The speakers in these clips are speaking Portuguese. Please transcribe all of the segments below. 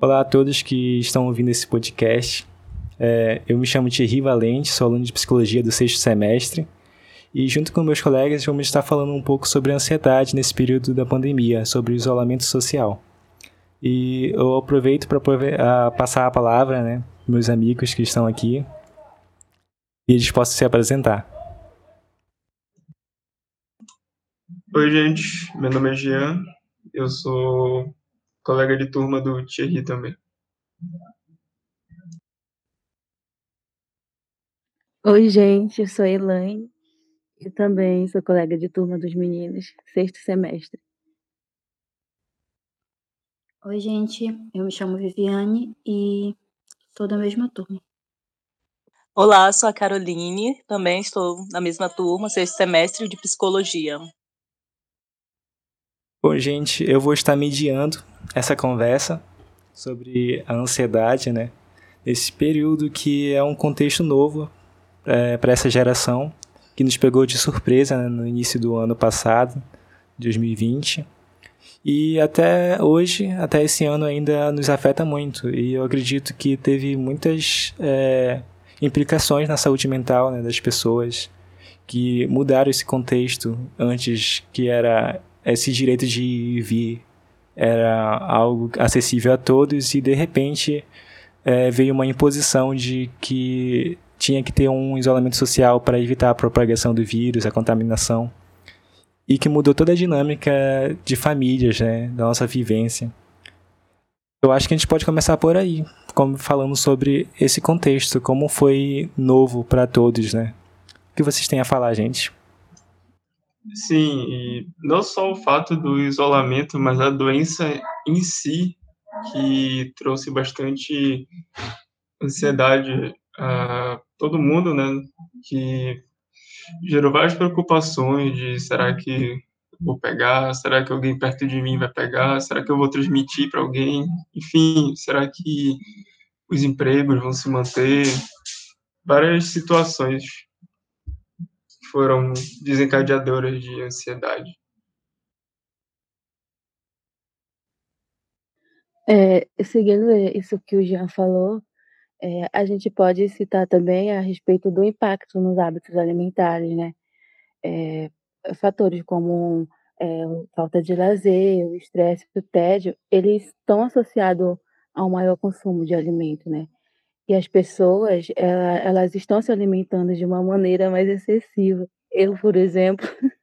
Olá a todos que estão ouvindo esse podcast. É, eu me chamo Thierry Valente, sou aluno de psicologia do sexto semestre. E junto com meus colegas vamos estar falando um pouco sobre a ansiedade nesse período da pandemia, sobre o isolamento social. E eu aproveito para passar a palavra, né, meus amigos que estão aqui, e eles possam se apresentar. Oi, gente. Meu nome é Jean. Eu sou colega de turma do Thierry também. Oi, gente. Eu sou a Elaine. E também sou colega de turma dos meninos, sexto semestre. Oi, gente. Eu me chamo Viviane e sou da mesma turma. Olá, sou a Caroline. Também estou na mesma turma, sexto semestre de psicologia. Bom, gente, eu vou estar mediando essa conversa sobre a ansiedade, né? Esse período que é um contexto novo é, para essa geração, que nos pegou de surpresa né, no início do ano passado, 2020. E até hoje, até esse ano ainda nos afeta muito. E eu acredito que teve muitas é, implicações na saúde mental né, das pessoas que mudaram esse contexto antes que era esse direito de vir era algo acessível a todos e de repente é, veio uma imposição de que tinha que ter um isolamento social para evitar a propagação do vírus, a contaminação e que mudou toda a dinâmica de famílias, né, da nossa vivência. Eu acho que a gente pode começar por aí, como falando sobre esse contexto, como foi novo para todos, né? O que vocês têm a falar, gente? Sim, e não só o fato do isolamento, mas a doença em si, que trouxe bastante ansiedade a todo mundo, né? Que gerou várias preocupações de será que vou pegar, será que alguém perto de mim vai pegar, será que eu vou transmitir para alguém, enfim, será que os empregos vão se manter, várias situações foram desencadeadoras de ansiedade. É, seguindo isso que o Jean falou, é, a gente pode citar também a respeito do impacto nos hábitos alimentares, né? É, fatores como é, falta de lazer, o estresse, o tédio, eles estão associados ao maior consumo de alimento, né? E as pessoas, ela, elas estão se alimentando de uma maneira mais excessiva. Eu, por exemplo,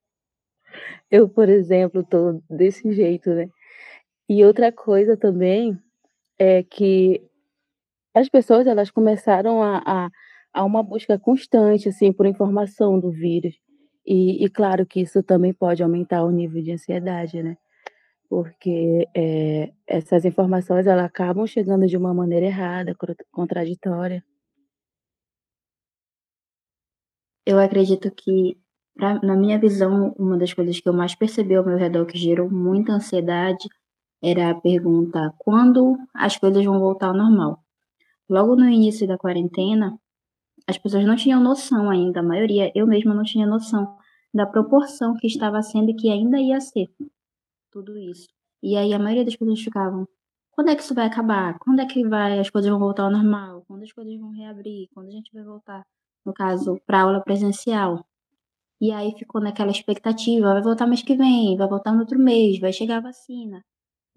eu, por exemplo, tô desse jeito, né? E outra coisa também é que as pessoas elas começaram a, a, a uma busca constante assim por informação do vírus e, e, claro que isso também pode aumentar o nível de ansiedade, né? Porque é, essas informações elas acabam chegando de uma maneira errada, contraditória. Eu acredito que, pra, na minha visão, uma das coisas que eu mais percebi ao meu redor que gerou muita ansiedade era a pergunta: quando as coisas vão voltar ao normal? Logo no início da quarentena, as pessoas não tinham noção ainda, a maioria, eu mesma não tinha noção da proporção que estava sendo e que ainda ia ser tudo isso. E aí a maioria das pessoas ficavam: quando é que isso vai acabar? Quando é que vai as coisas vão voltar ao normal? Quando as coisas vão reabrir? Quando a gente vai voltar? no caso, para aula presencial. E aí ficou naquela expectativa, vai voltar mês que vem, vai voltar no outro mês, vai chegar a vacina.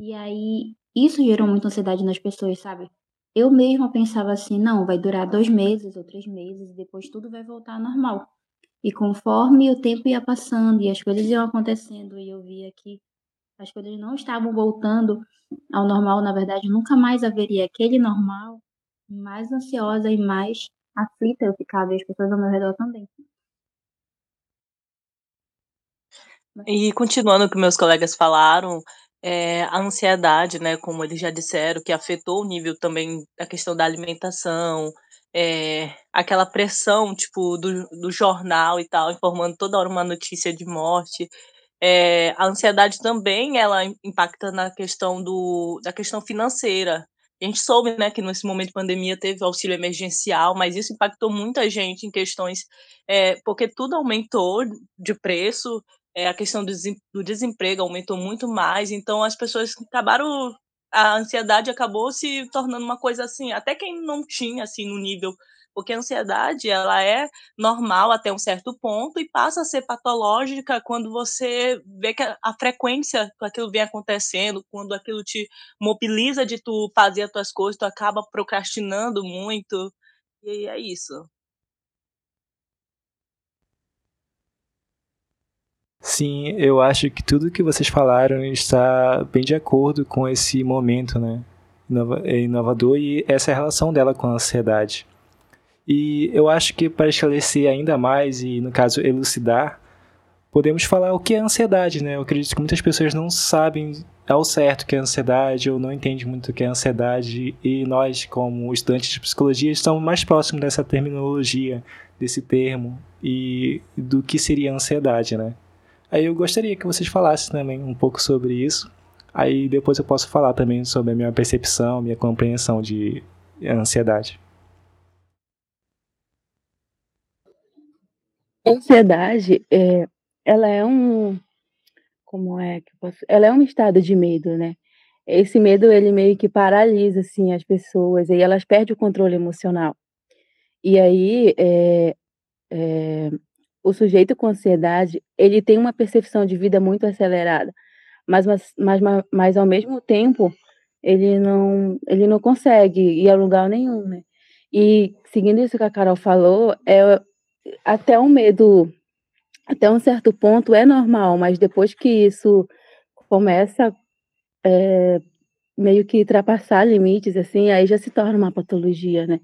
E aí isso gerou muita ansiedade nas pessoas, sabe? Eu mesma pensava assim, não, vai durar dois meses ou três meses, e depois tudo vai voltar ao normal. E conforme o tempo ia passando e as coisas iam acontecendo, e eu via que as coisas não estavam voltando ao normal, na verdade, nunca mais haveria aquele normal, mais ansiosa e mais aflita eu ficava e as pessoas ao meu redor também. E continuando o que meus colegas falaram, é, a ansiedade, né, como eles já disseram, que afetou o nível também da questão da alimentação, é, aquela pressão, tipo, do, do jornal e tal, informando toda hora uma notícia de morte. É, a ansiedade também, ela impacta na questão do, da questão financeira, a gente soube, né, que nesse momento de pandemia teve auxílio emergencial, mas isso impactou muita gente em questões, é, porque tudo aumentou de preço, é, a questão do desemprego aumentou muito mais, então as pessoas acabaram a ansiedade acabou se tornando uma coisa assim, até quem não tinha assim no nível porque a ansiedade ela é normal até um certo ponto e passa a ser patológica quando você vê que a, frequência que aquilo vem acontecendo, quando aquilo te mobiliza de tu fazer as tuas coisas, tu acaba procrastinando muito, e é isso. Sim, eu acho que tudo que vocês falaram está bem de acordo com esse momento, né? Inovador e essa relação dela com a ansiedade. E eu acho que para esclarecer ainda mais e, no caso, elucidar, podemos falar o que é ansiedade, né? Eu acredito que muitas pessoas não sabem ao certo o que é ansiedade ou não entendem muito o que é ansiedade e nós, como estudantes de psicologia, estamos mais próximos dessa terminologia, desse termo e do que seria ansiedade, né? Aí eu gostaria que vocês falassem também um pouco sobre isso. Aí depois eu posso falar também sobre a minha percepção, minha compreensão de ansiedade. Ansiedade, é, ela é um, como é que posso, ela é um estado de medo, né? Esse medo ele meio que paralisa assim as pessoas e elas perdem o controle emocional. E aí é, é, o sujeito com ansiedade ele tem uma percepção de vida muito acelerada, mas mas, mas, mas ao mesmo tempo ele não ele não consegue ir a lugar nenhum, né? E seguindo isso que a Carol falou, é até um medo, até um certo ponto é normal, mas depois que isso começa é, meio que ultrapassar limites, assim, aí já se torna uma patologia, né?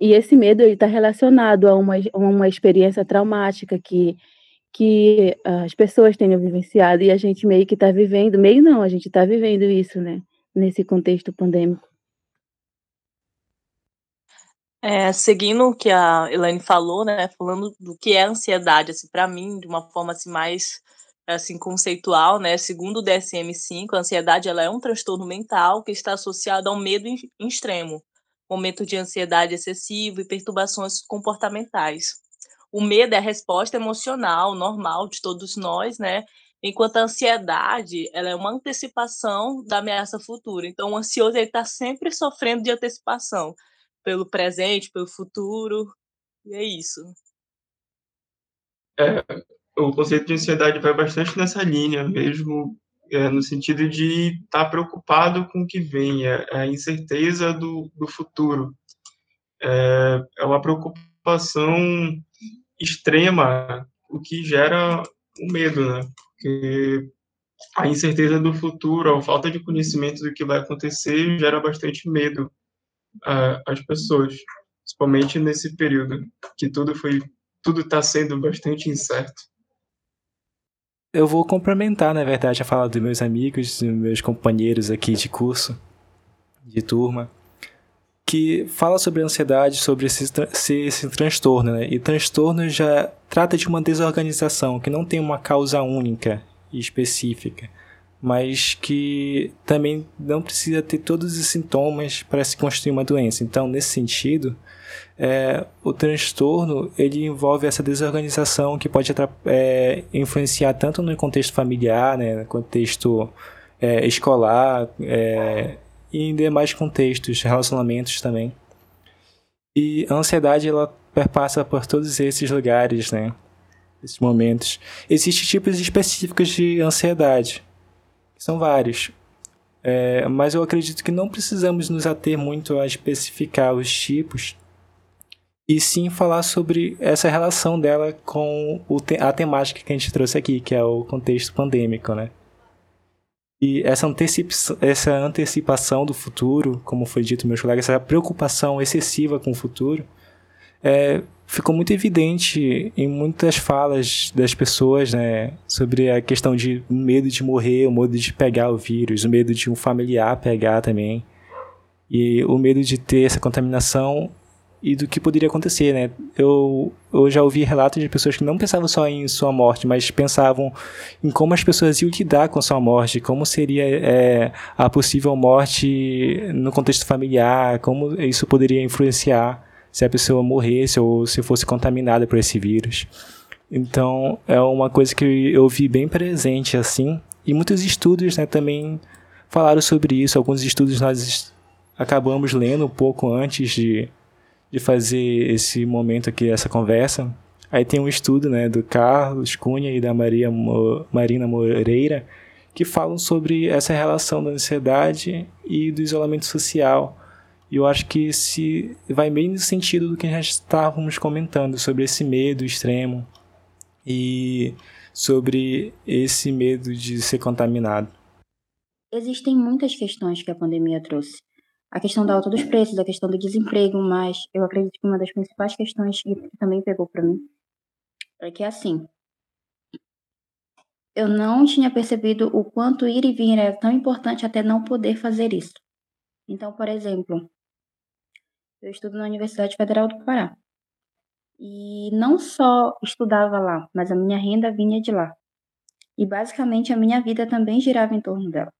E esse medo ele está relacionado a uma, uma experiência traumática que que as pessoas tenham vivenciado e a gente meio que está vivendo, meio não, a gente está vivendo isso, né? Nesse contexto pandêmico. É, seguindo o que a Elaine falou, né, falando do que é ansiedade, assim, para mim, de uma forma assim mais assim conceitual, né, segundo o DSM-5, a ansiedade ela é um transtorno mental que está associado ao medo em, em extremo, momento de ansiedade excessivo e perturbações comportamentais. O medo é a resposta emocional normal de todos nós, né? Enquanto a ansiedade, ela é uma antecipação da ameaça futura. Então, o ansioso ele está sempre sofrendo de antecipação pelo presente, pelo futuro. E é isso. É, o conceito de ansiedade vai bastante nessa linha, mesmo é, no sentido de estar tá preocupado com o que vem, é, é, a incerteza do, do futuro. É, é uma preocupação extrema, o que gera o medo, né? Porque a incerteza do futuro, a falta de conhecimento do que vai acontecer, gera bastante medo as pessoas, principalmente nesse período que tudo foi, tudo está sendo bastante incerto. Eu vou complementar, na verdade, a fala dos meus amigos, dos meus companheiros aqui de curso, de turma, que fala sobre ansiedade, sobre esse, esse, esse transtorno, né? E transtorno já trata de uma desorganização que não tem uma causa única e específica mas que também não precisa ter todos os sintomas para se construir uma doença. Então, nesse sentido, é, o transtorno ele envolve essa desorganização que pode é, influenciar tanto no contexto familiar, né, no contexto é, escolar é, e em demais contextos, relacionamentos também. E a ansiedade ela perpassa por todos esses lugares, né, esses momentos. Existem tipos específicos de ansiedade são vários. É, mas eu acredito que não precisamos nos ater muito a especificar os tipos, e sim falar sobre essa relação dela com te a temática que a gente trouxe aqui, que é o contexto pandêmico, né? E essa, essa antecipação do futuro, como foi dito meus colegas, essa preocupação excessiva com o futuro, é, ficou muito evidente em muitas falas das pessoas, né, sobre a questão de medo de morrer, o medo de pegar o vírus, o medo de um familiar pegar também, e o medo de ter essa contaminação e do que poderia acontecer, né? Eu, eu já ouvi relatos de pessoas que não pensavam só em sua morte, mas pensavam em como as pessoas iam lidar com sua morte, como seria é, a possível morte no contexto familiar, como isso poderia influenciar se a pessoa morresse ou se fosse contaminada por esse vírus. Então, é uma coisa que eu vi bem presente assim, e muitos estudos né, também falaram sobre isso. Alguns estudos nós acabamos lendo um pouco antes de, de fazer esse momento aqui, essa conversa. Aí tem um estudo né, do Carlos Cunha e da Maria Mo, Marina Moreira que falam sobre essa relação da ansiedade e do isolamento social. E eu acho que se vai bem no sentido do que já estávamos comentando sobre esse medo extremo e sobre esse medo de ser contaminado. Existem muitas questões que a pandemia trouxe. A questão da alta dos preços, a questão do desemprego, mas eu acredito que uma das principais questões que também pegou para mim é que assim, eu não tinha percebido o quanto ir e vir era tão importante até não poder fazer isso. Então, por exemplo, eu estudo na Universidade Federal do Pará. E não só estudava lá, mas a minha renda vinha de lá. E basicamente a minha vida também girava em torno dela.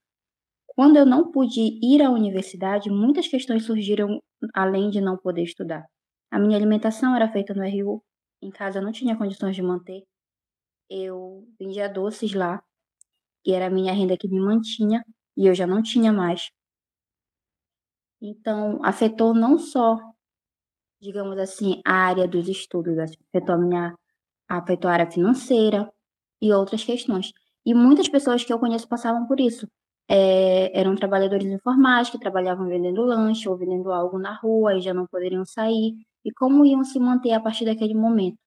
Quando eu não pude ir à universidade, muitas questões surgiram além de não poder estudar. A minha alimentação era feita no RU, em casa eu não tinha condições de manter. Eu vendia doces lá, que era a minha renda que me mantinha, e eu já não tinha mais. Então, afetou não só, digamos assim, a área dos estudos, afetou a minha afetou a área financeira e outras questões. E muitas pessoas que eu conheço passavam por isso é, eram trabalhadores informais que trabalhavam vendendo lanche ou vendendo algo na rua e já não poderiam sair. E como iam se manter a partir daquele momento?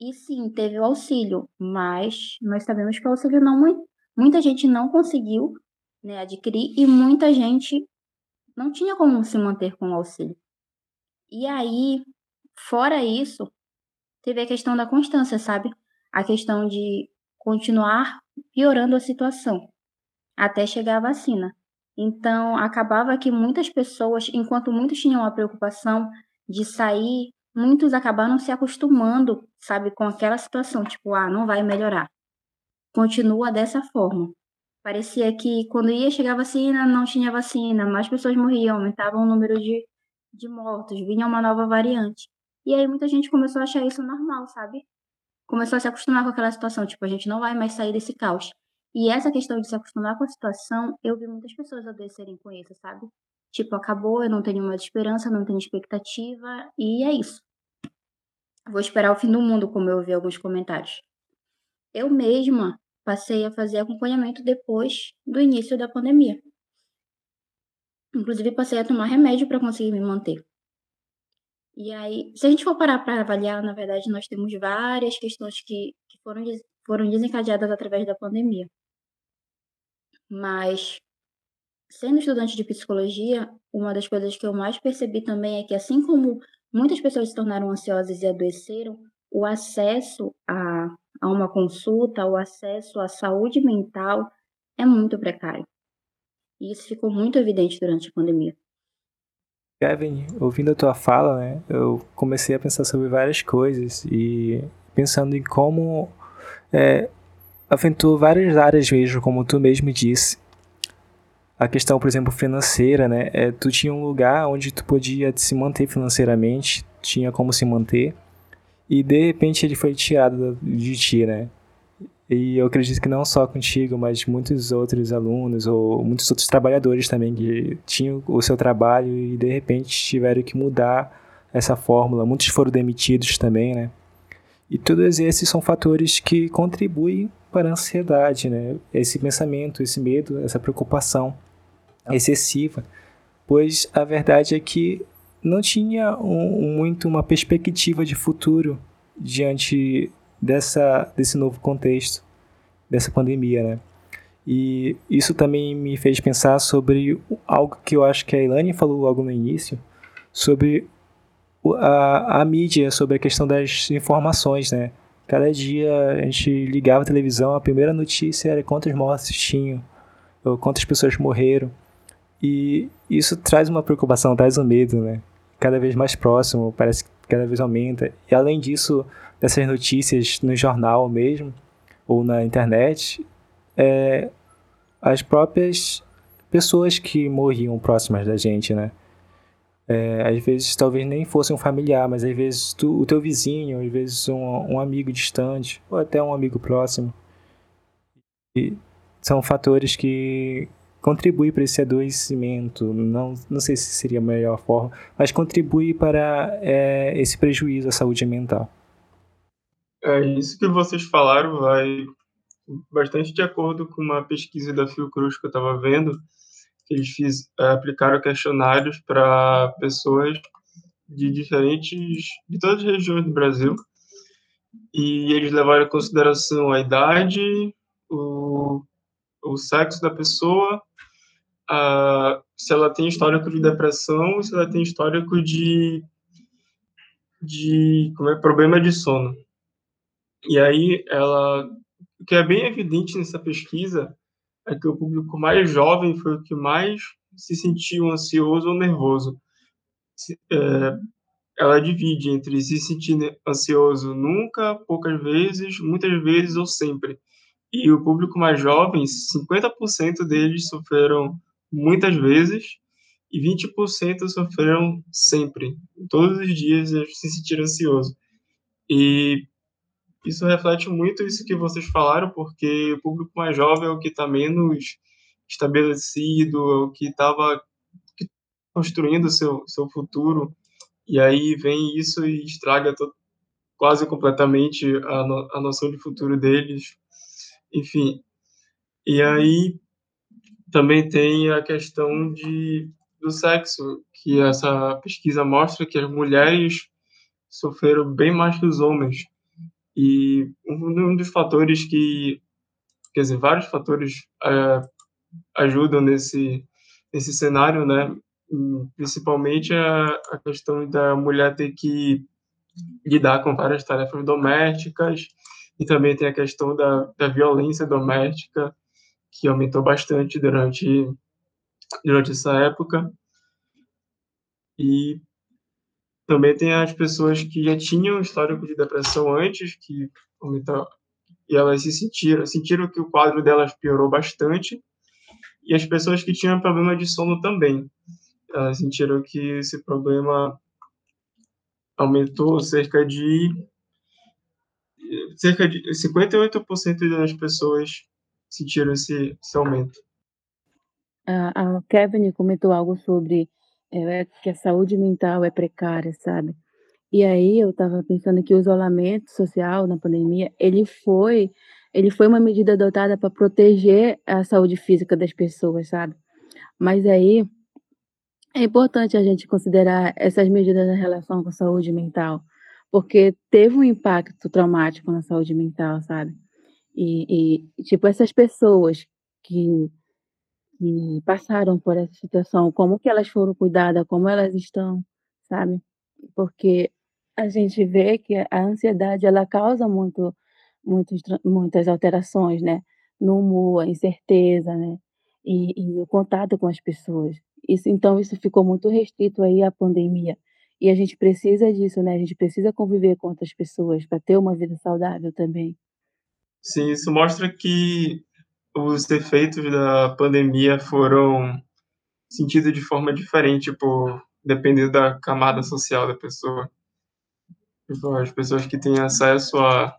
E sim, teve o auxílio, mas nós sabemos que o auxílio não muita gente não conseguiu né, adquirir e muita gente não tinha como se manter com o auxílio. E aí, fora isso, teve a questão da constância, sabe? A questão de continuar piorando a situação até chegar a vacina. Então, acabava que muitas pessoas, enquanto muitos tinham a preocupação de sair, muitos acabaram se acostumando, sabe, com aquela situação, tipo, ah, não vai melhorar. Continua dessa forma. Parecia que quando ia chegar vacina, não tinha vacina, mais pessoas morriam, aumentava o número de, de mortos, vinha uma nova variante. E aí muita gente começou a achar isso normal, sabe? Começou a se acostumar com aquela situação, tipo, a gente não vai mais sair desse caos. E essa questão de se acostumar com a situação, eu vi muitas pessoas adoecerem com isso, sabe? Tipo, acabou, eu não tenho mais esperança, não tenho expectativa, e é isso. Vou esperar o fim do mundo, como eu vi alguns comentários. Eu mesma passei a fazer acompanhamento depois do início da pandemia. Inclusive, passei a tomar remédio para conseguir me manter. E aí, se a gente for parar para avaliar, na verdade, nós temos várias questões que, que foram, foram desencadeadas através da pandemia. Mas, sendo estudante de psicologia, uma das coisas que eu mais percebi também é que, assim como muitas pessoas se tornaram ansiosas e adoeceram, o acesso a, a uma consulta, o acesso à saúde mental é muito precário. E isso ficou muito evidente durante a pandemia. Kevin, ouvindo a tua fala, né, eu comecei a pensar sobre várias coisas e pensando em como é, afetou várias áreas mesmo, como tu mesmo disse. A questão, por exemplo, financeira, né? É, tu tinha um lugar onde tu podia se manter financeiramente, tinha como se manter, e de repente ele foi tirado de ti, né? E eu acredito que não só contigo, mas muitos outros alunos ou muitos outros trabalhadores também que tinham o seu trabalho e de repente tiveram que mudar essa fórmula. Muitos foram demitidos também, né? E todos esses são fatores que contribuem para a ansiedade, né? Esse pensamento, esse medo, essa preocupação excessiva, pois a verdade é que não tinha um, muito uma perspectiva de futuro diante dessa desse novo contexto, dessa pandemia, né? E isso também me fez pensar sobre algo que eu acho que a Ilane falou logo no início, sobre a, a mídia sobre a questão das informações, né? Cada dia a gente ligava a televisão, a primeira notícia era quantos mortos tinham, ou quantas pessoas morreram. E isso traz uma preocupação, traz um medo, né? Cada vez mais próximo, parece que cada vez aumenta. E além disso, dessas notícias no jornal mesmo, ou na internet, é, as próprias pessoas que morriam próximas da gente, né? É, às vezes talvez nem fosse um familiar, mas às vezes tu, o teu vizinho, às vezes um, um amigo distante, ou até um amigo próximo. E são fatores que contribui para esse adoecimento, não, não sei se seria a melhor forma, mas contribui para é, esse prejuízo à saúde mental. É, isso que vocês falaram vai bastante de acordo com uma pesquisa da Fiocruz que eu estava vendo, que eles fiz, é, aplicaram questionários para pessoas de diferentes, de todas as regiões do Brasil, e eles levaram em consideração a idade, o, o sexo da pessoa, a, se ela tem histórico de depressão, se ela tem histórico de, de como é, problema de sono. E aí ela, o que é bem evidente nessa pesquisa é que o público mais jovem foi o que mais se sentiu ansioso ou nervoso. É, ela divide entre se sentir ansioso nunca, poucas vezes, muitas vezes ou sempre. E o público mais jovem, 50% deles sofreram muitas vezes e 20% sofreram sempre. Todos os dias se sentiram ansioso. E isso reflete muito isso que vocês falaram, porque o público mais jovem é o que está menos estabelecido, é o que estava construindo seu seu futuro e aí vem isso e estraga quase completamente a, no, a noção de futuro deles. Enfim. E aí também tem a questão de, do sexo, que essa pesquisa mostra que as mulheres sofreram bem mais que os homens. E um, dos fatores que, quer dizer, vários fatores é, ajudam nesse, nesse cenário, né? principalmente a, a questão da mulher ter que lidar com várias tarefas domésticas e também tem a questão da, da violência doméstica que aumentou bastante durante durante essa época. E também tem as pessoas que já tinham histórico de depressão antes que aumentou e elas se sentiram sentiram que o quadro delas piorou bastante e as pessoas que tinham problema de sono também. Elas sentiram que esse problema aumentou cerca de cerca de 58% das pessoas sentiram esse, esse aumento. A, a Kevin comentou algo sobre é, que a saúde mental é precária, sabe? E aí eu estava pensando que o isolamento social na pandemia, ele foi, ele foi uma medida adotada para proteger a saúde física das pessoas, sabe? Mas aí é importante a gente considerar essas medidas na relação com a saúde mental, porque teve um impacto traumático na saúde mental, sabe? E, e tipo, essas pessoas que, que passaram por essa situação, como que elas foram cuidadas, como elas estão, sabe? Porque a gente vê que a ansiedade, ela causa muito, muitos, muitas alterações, né? No humor, a incerteza, né? E, e o contato com as pessoas. Isso, então isso ficou muito restrito aí à pandemia. E a gente precisa disso, né? A gente precisa conviver com outras pessoas para ter uma vida saudável também. Sim, isso mostra que os efeitos da pandemia foram sentidos de forma diferente, por dependendo da camada social da pessoa. Tipo, as pessoas que têm acesso a,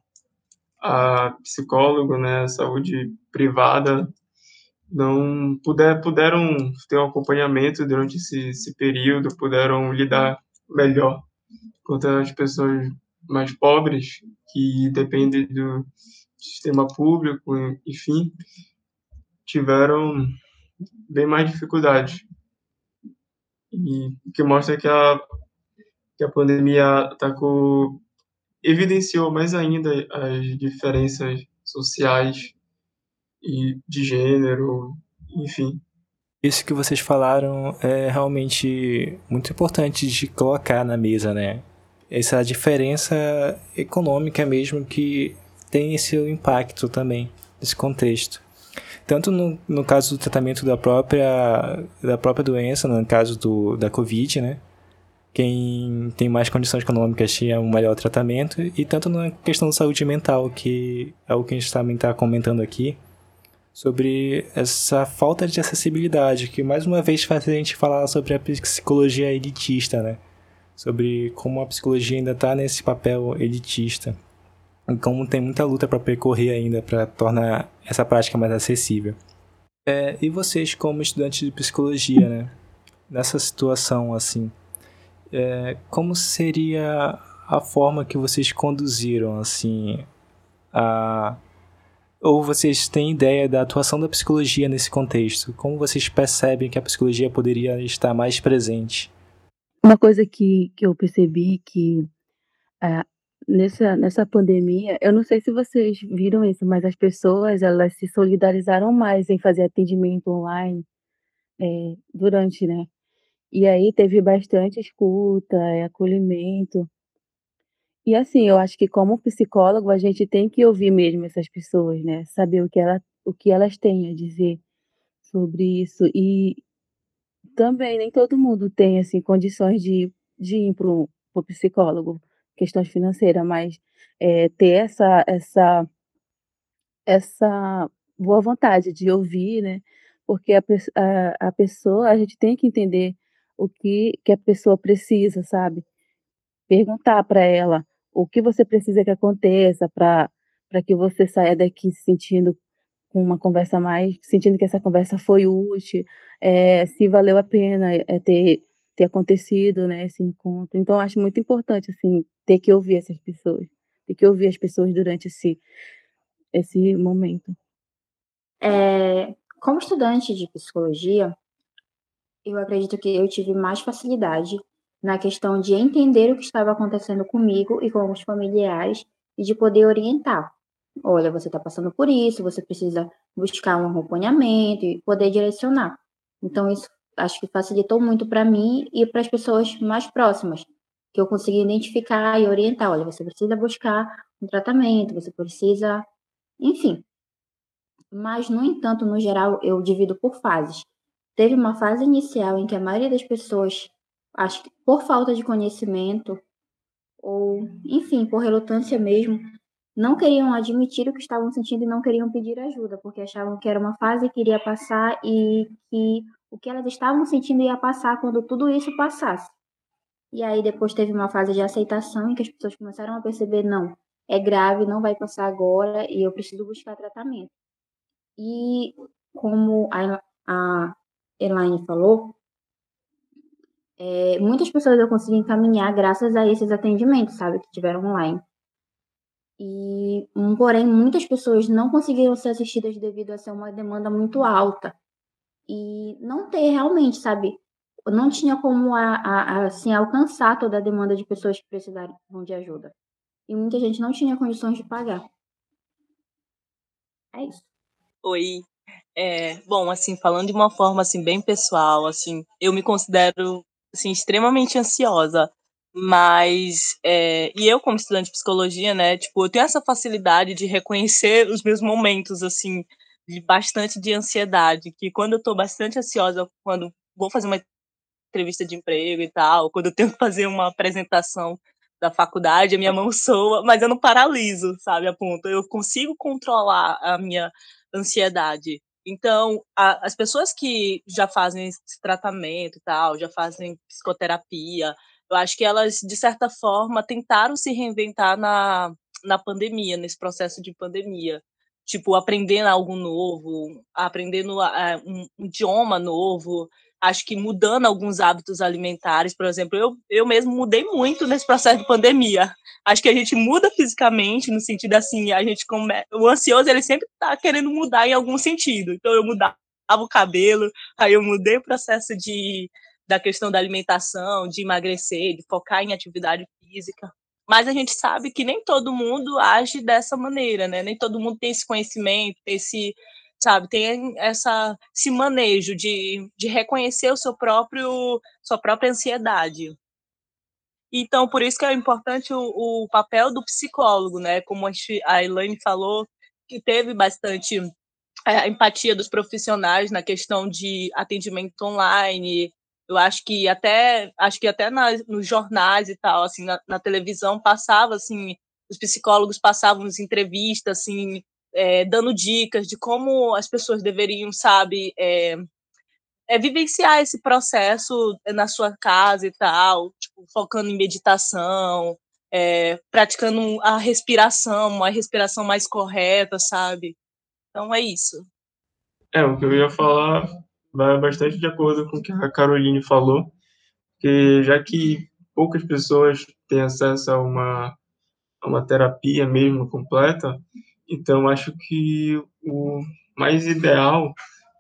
a psicólogo, né, saúde privada, não puder, puderam ter um acompanhamento durante esse, esse período, puderam lidar melhor enquanto as pessoas mais pobres que dependem do sistema público, enfim, tiveram bem mais dificuldade. E o que mostra que a, que a pandemia atacou, evidenciou mais ainda as diferenças sociais e de gênero, enfim. Isso que vocês falaram é realmente muito importante de colocar na mesa, né? Essa diferença econômica mesmo que tem esse impacto também nesse contexto. Tanto no, no caso do tratamento da própria, da própria doença, no caso do, da Covid, né? Quem tem mais condições econômicas tinha um melhor tratamento, e tanto na questão da saúde mental, que é o que a gente também está comentando aqui, sobre essa falta de acessibilidade, que mais uma vez faz a gente falar sobre a psicologia elitista, né? Sobre como a psicologia ainda está nesse papel elitista. E como tem muita luta para percorrer ainda para tornar essa prática mais acessível. É, e vocês, como estudantes de psicologia, né? Nessa situação, assim, é, como seria a forma que vocês conduziram, assim, a... Ou vocês têm ideia da atuação da psicologia nesse contexto? Como vocês percebem que a psicologia poderia estar mais presente? Uma coisa que, que eu percebi que uh, nessa, nessa pandemia, eu não sei se vocês viram isso, mas as pessoas elas se solidarizaram mais em fazer atendimento online é, durante, né? E aí teve bastante escuta, é, acolhimento. E assim, eu acho que como psicólogo a gente tem que ouvir mesmo essas pessoas, né? Saber o que, ela, o que elas têm a dizer sobre isso. E também nem todo mundo tem assim condições de, de ir para o psicólogo questões financeiras, mas é, ter essa, essa, essa boa vontade de ouvir, né? Porque a, a, a pessoa, a gente tem que entender o que, que a pessoa precisa, sabe? Perguntar para ela o que você precisa que aconteça para que você saia daqui se sentindo com uma conversa mais, sentindo que essa conversa foi útil, é, se valeu a pena é, ter ter acontecido, né, esse encontro. Então, acho muito importante, assim, ter que ouvir essas pessoas, ter que ouvir as pessoas durante esse, esse momento. É, como estudante de psicologia, eu acredito que eu tive mais facilidade na questão de entender o que estava acontecendo comigo e com os familiares e de poder orientar. Olha, você está passando por isso, você precisa buscar um acompanhamento e poder direcionar. Então, isso acho que facilitou muito para mim e para as pessoas mais próximas, que eu consegui identificar e orientar. Olha, você precisa buscar um tratamento, você precisa, enfim. Mas, no entanto, no geral, eu divido por fases. Teve uma fase inicial em que a maioria das pessoas, acho que por falta de conhecimento, ou, enfim, por relutância mesmo, não queriam admitir o que estavam sentindo e não queriam pedir ajuda, porque achavam que era uma fase que iria passar e que o que elas estavam sentindo ia passar quando tudo isso passasse. E aí depois teve uma fase de aceitação em que as pessoas começaram a perceber, não, é grave, não vai passar agora e eu preciso buscar tratamento. E como a, a Elaine falou, é, muitas pessoas eu consegui encaminhar graças a esses atendimentos, sabe, que tiveram online. E, porém, muitas pessoas não conseguiram ser assistidas devido a ser uma demanda muito alta e não ter realmente, sabe? Não tinha como a, a, assim, alcançar toda a demanda de pessoas que precisavam de ajuda. E muita gente não tinha condições de pagar. É isso. Oi. É, bom, assim, falando de uma forma assim bem pessoal, assim, eu me considero assim extremamente ansiosa, mas é, e eu como estudante de psicologia, né, tipo, eu tenho essa facilidade de reconhecer os meus momentos assim de bastante de ansiedade, que quando eu tô bastante ansiosa, quando vou fazer uma entrevista de emprego e tal, quando eu tenho que fazer uma apresentação da faculdade, a minha mão soa, mas eu não paraliso, sabe, a ponto. Eu consigo controlar a minha ansiedade. Então, a, as pessoas que já fazem esse tratamento e tal, já fazem psicoterapia, eu acho que elas, de certa forma, tentaram se reinventar na, na pandemia, nesse processo de pandemia tipo, aprendendo algo novo, aprendendo uh, um, idioma novo, acho que mudando alguns hábitos alimentares, por exemplo, eu, eu mesmo mudei muito nesse processo de pandemia. Acho que a gente muda fisicamente, no sentido assim, a gente come... o ansioso ele sempre está querendo mudar em algum sentido. Então eu mudava o cabelo, aí eu mudei o processo de da questão da alimentação, de emagrecer, de focar em atividade física. Mas a gente sabe que nem todo mundo age dessa maneira, né? Nem todo mundo tem esse conhecimento, esse, sabe, tem essa esse manejo de, de reconhecer o seu próprio sua própria ansiedade. Então, por isso que é importante o, o papel do psicólogo, né? Como a Elaine falou, que teve bastante a empatia dos profissionais na questão de atendimento online, eu acho que até acho que até nos jornais e tal, assim, na, na, televisão passava assim, os psicólogos passavam as entrevistas assim, é, dando dicas de como as pessoas deveriam, sabe, é, é, vivenciar esse processo na sua casa e tal, tipo, focando em meditação, é, praticando a respiração, uma respiração mais correta, sabe? Então é isso. É, o que eu ia falar vai bastante de acordo com o que a Caroline falou, que já que poucas pessoas têm acesso a uma, a uma terapia mesmo completa, então acho que o mais ideal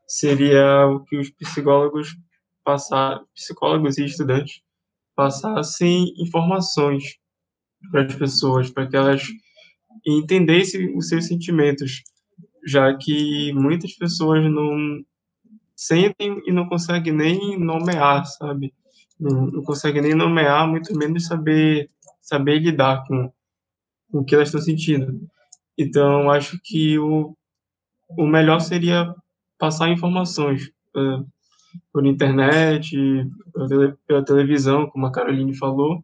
seria o que os psicólogos passar, psicólogos e estudantes passassem informações para as pessoas, para que elas entendessem os seus sentimentos, já que muitas pessoas não sentem e não conseguem nem nomear, sabe? Não, não conseguem nem nomear, muito menos saber saber lidar com, com o que elas estão sentindo. Então, acho que o, o melhor seria passar informações uh, por internet, pela, pela televisão, como a Caroline falou,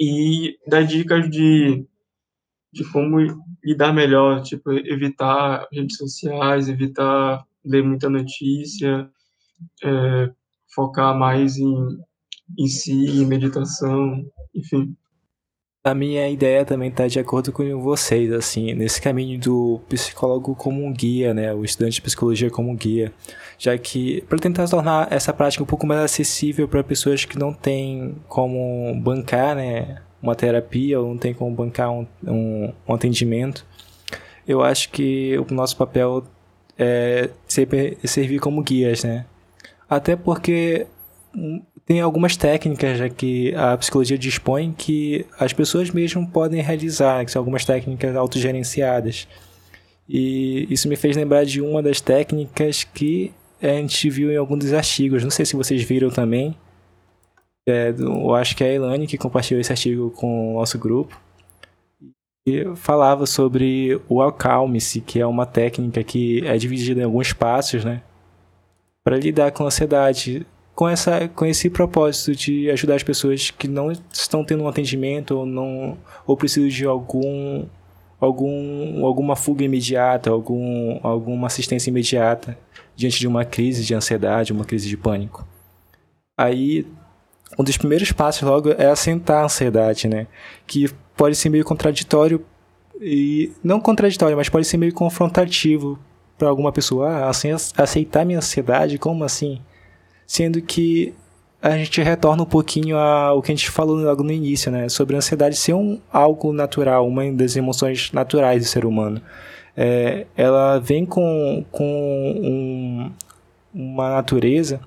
e dar dicas de, de como lidar melhor, tipo, evitar redes sociais, evitar ler muita notícia, é, focar mais em, em si, em meditação, enfim. A minha ideia também está de acordo com vocês, assim, nesse caminho do psicólogo como um guia, né, o estudante de psicologia como um guia, já que para tentar tornar essa prática um pouco mais acessível para pessoas que não têm como bancar, né, uma terapia ou não tem como bancar um, um, um atendimento, eu acho que o nosso papel é servir como guias, né, até porque tem algumas técnicas já que a psicologia dispõe que as pessoas mesmo podem realizar, que são algumas técnicas autogerenciadas. E isso me fez lembrar de uma das técnicas que a gente viu em alguns dos artigos. Não sei se vocês viram também. É, eu acho que é a Elane que compartilhou esse artigo com o nosso grupo. Falava sobre o acalme-se, que é uma técnica que é dividida em alguns passos, né? Para lidar com a ansiedade com, essa, com esse propósito de ajudar as pessoas que não estão tendo um atendimento ou, não, ou precisam de algum, algum, alguma fuga imediata, algum, alguma assistência imediata diante de uma crise de ansiedade, uma crise de pânico. Aí, um dos primeiros passos logo é assentar a ansiedade, né? Que pode ser meio contraditório e não contraditório, mas pode ser meio confrontativo para alguma pessoa. Ah, assim, aceitar minha ansiedade, como assim? sendo que a gente retorna um pouquinho ao que a gente falou logo no início, né? Sobre a ansiedade ser um, algo natural, uma das emoções naturais do ser humano. É, ela vem com, com um, uma natureza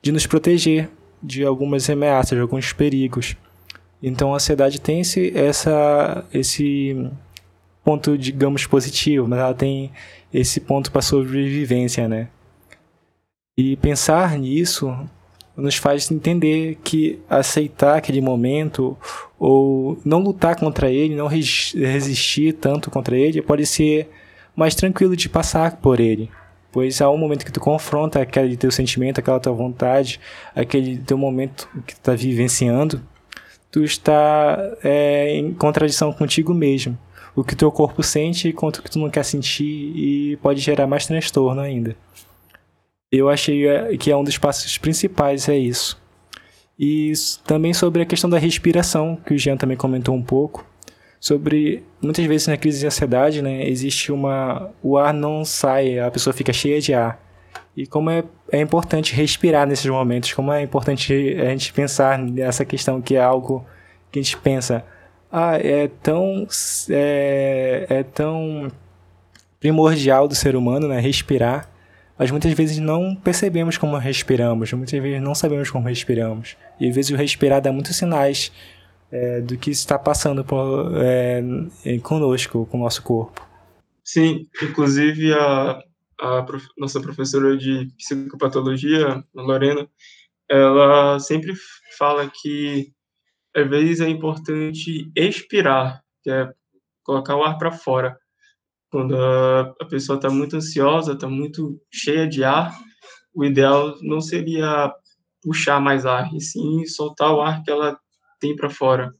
de nos proteger de algumas ameaças, de alguns perigos. Então a ansiedade tem esse, essa, esse ponto, digamos, positivo, mas ela tem esse ponto para sobrevivência, né? E pensar nisso nos faz entender que aceitar aquele momento ou não lutar contra ele, não resistir tanto contra ele, pode ser mais tranquilo de passar por ele. Pois há um momento que tu confronta aquele teu sentimento, aquela tua vontade, aquele teu momento que tu está vivenciando, tu está é, em contradição contigo mesmo. O que teu corpo sente contra o que tu não quer sentir e pode gerar mais transtorno ainda eu achei é, que é um dos passos principais é isso. E também sobre a questão da respiração, que o Jean também comentou um pouco, sobre muitas vezes na crise de ansiedade, né, existe uma o ar não sai, a pessoa fica cheia de ar. E como é, é importante respirar nesses momentos, como é importante a gente pensar nessa questão que é algo que a gente pensa, ah, é tão é, é tão primordial do ser humano, né, respirar mas muitas vezes não percebemos como respiramos, muitas vezes não sabemos como respiramos. E às vezes o respirar dá muitos sinais é, do que está passando por, é, conosco, com o nosso corpo. Sim, inclusive a, a prof, nossa professora de psicopatologia, Lorena, ela sempre fala que às vezes é importante expirar, que é colocar o ar para fora quando a, a pessoa está muito ansiosa, está muito cheia de ar, o ideal não seria puxar mais ar, e sim soltar o ar que ela tem para fora.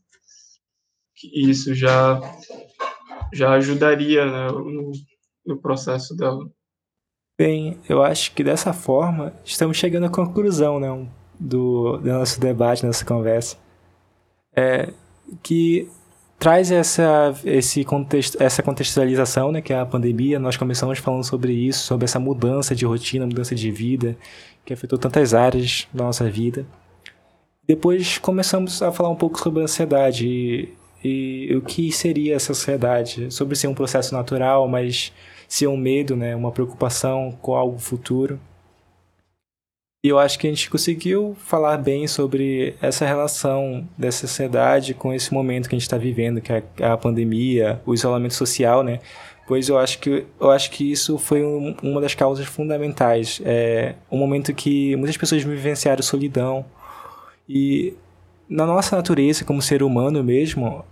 Isso já já ajudaria né, no, no processo dela. Bem, eu acho que dessa forma estamos chegando à conclusão né, do, do nosso debate, nossa conversa. É que traz essa, esse contexto, essa contextualização, né, que é a pandemia. Nós começamos falando sobre isso, sobre essa mudança de rotina, mudança de vida, que afetou tantas áreas da nossa vida. Depois começamos a falar um pouco sobre a ansiedade e, e o que seria essa ansiedade, sobre ser um processo natural, mas ser um medo, né, uma preocupação com algo futuro. E eu acho que a gente conseguiu falar bem sobre essa relação dessa sociedade com esse momento que a gente está vivendo, que é a pandemia, o isolamento social, né? Pois eu acho que, eu acho que isso foi um, uma das causas fundamentais. É um momento que muitas pessoas vivenciaram solidão. E na nossa natureza, como ser humano mesmo,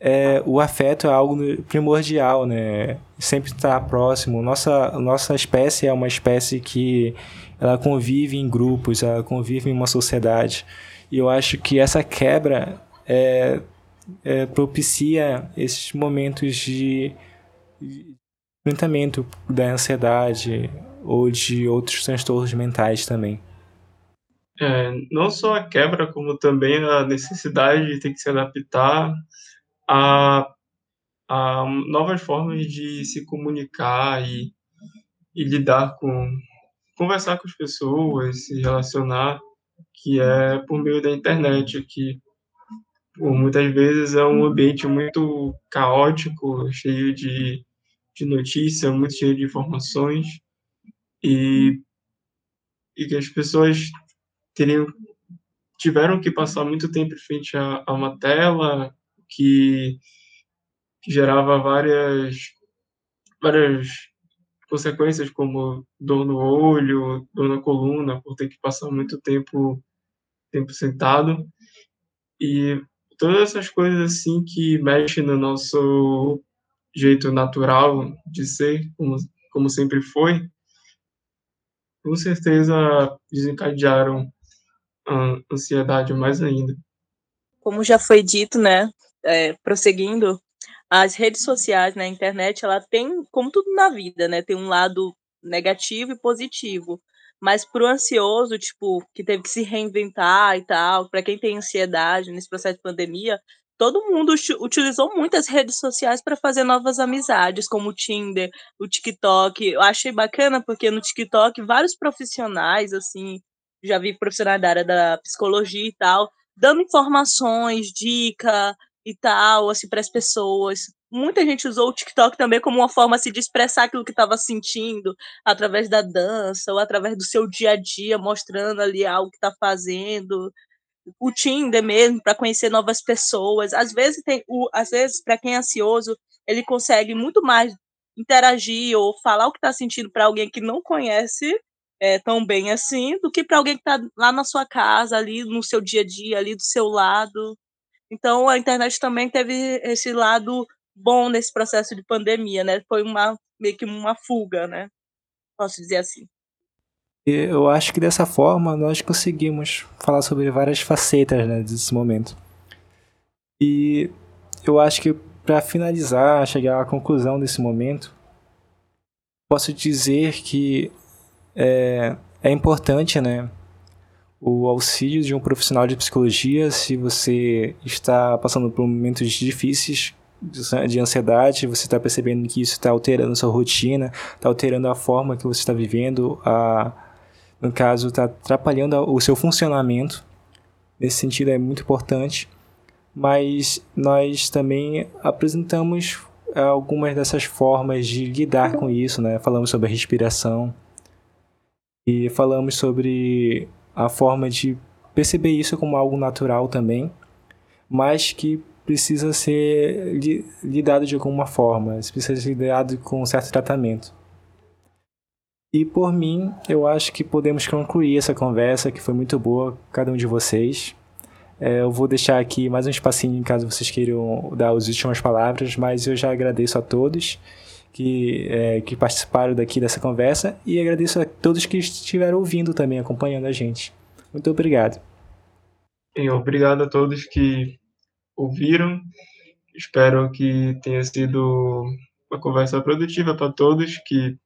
é, o afeto é algo primordial, né? Sempre estar próximo. Nossa, nossa espécie é uma espécie que ela convive em grupos, ela convive em uma sociedade. E eu acho que essa quebra é, é, propicia esses momentos de enfrentamento da ansiedade ou de outros transtornos mentais também. É, não só a quebra, como também a necessidade de ter que se adaptar a, a novas formas de se comunicar e, e lidar com, conversar com as pessoas, se relacionar, que é por meio da internet, que por muitas vezes é um ambiente muito caótico, cheio de, de notícias, muito cheio de informações, e, e que as pessoas teriam, tiveram que passar muito tempo em frente a, a uma tela que, que gerava várias, várias consequências como dor no olho, dor na coluna, por ter que passar muito tempo, tempo sentado. E todas essas coisas assim que mexem no nosso jeito natural de ser, como, como sempre foi, com certeza desencadearam a ansiedade mais ainda. Como já foi dito, né, é, prosseguindo, as redes sociais, né, internet, ela tem, como tudo na vida, né, tem um lado negativo e positivo. Mas para o ansioso, tipo, que teve que se reinventar e tal, para quem tem ansiedade nesse processo de pandemia, todo mundo utilizou muitas redes sociais para fazer novas amizades, como o Tinder, o TikTok. Eu achei bacana porque no TikTok vários profissionais, assim, já vi profissionais da área da psicologia e tal, dando informações, dica, e tal, assim, para as pessoas. Muita gente usou o TikTok também como uma forma assim, de expressar aquilo que estava sentindo, através da dança, ou através do seu dia a dia, mostrando ali algo que está fazendo. O Tinder mesmo, para conhecer novas pessoas. Às vezes, tem o, às vezes para quem é ansioso, ele consegue muito mais interagir ou falar o que está sentindo para alguém que não conhece é, tão bem assim, do que para alguém que está lá na sua casa, ali no seu dia a dia, ali do seu lado. Então, a internet também teve esse lado bom nesse processo de pandemia, né? Foi uma meio que uma fuga, né? Posso dizer assim. Eu acho que dessa forma nós conseguimos falar sobre várias facetas né, desse momento. E eu acho que para finalizar, chegar à conclusão desse momento, posso dizer que é, é importante, né, o auxílio de um profissional de psicologia se você está passando por momentos difíceis de ansiedade, você está percebendo que isso está alterando sua rotina, está alterando a forma que você está vivendo, a, no caso, está atrapalhando o seu funcionamento. Nesse sentido, é muito importante. Mas nós também apresentamos algumas dessas formas de lidar com isso, né? Falamos sobre a respiração e falamos sobre a forma de perceber isso como algo natural também, mas que precisa ser lidado de alguma forma, precisa ser lidado com um certo tratamento. E por mim, eu acho que podemos concluir essa conversa, que foi muito boa, cada um de vocês. É, eu vou deixar aqui mais um espacinho caso vocês queiram dar as últimas palavras, mas eu já agradeço a todos que, é, que participaram daqui dessa conversa e agradeço a todos que estiveram ouvindo também, acompanhando a gente. Muito obrigado. E obrigado a todos que ouviram. Espero que tenha sido uma conversa produtiva para todos que,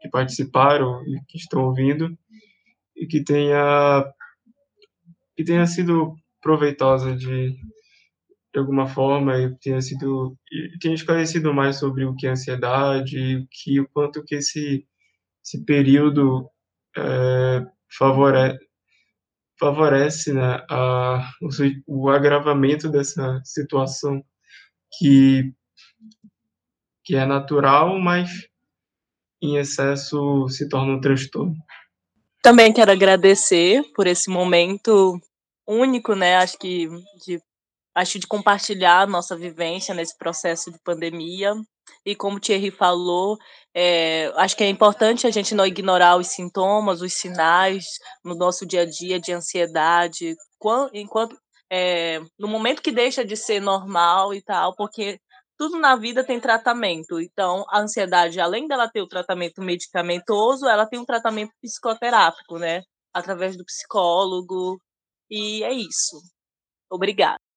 que participaram e que estão ouvindo e que tenha que tenha sido proveitosa de de alguma forma eu tenha sido tenha esclarecido mais sobre o que é ansiedade, que o quanto que esse esse período é, favore, favorece né, a, o, o agravamento dessa situação que que é natural, mas em excesso se torna um transtorno. Também quero agradecer por esse momento único, né? Acho que de acho de compartilhar nossa vivência nesse processo de pandemia. E como o Thierry falou, é, acho que é importante a gente não ignorar os sintomas, os sinais no nosso dia a dia de ansiedade, enquanto é, no momento que deixa de ser normal e tal, porque tudo na vida tem tratamento. Então, a ansiedade, além dela ter o tratamento medicamentoso, ela tem um tratamento psicoterápico, né? Através do psicólogo. E é isso. Obrigada.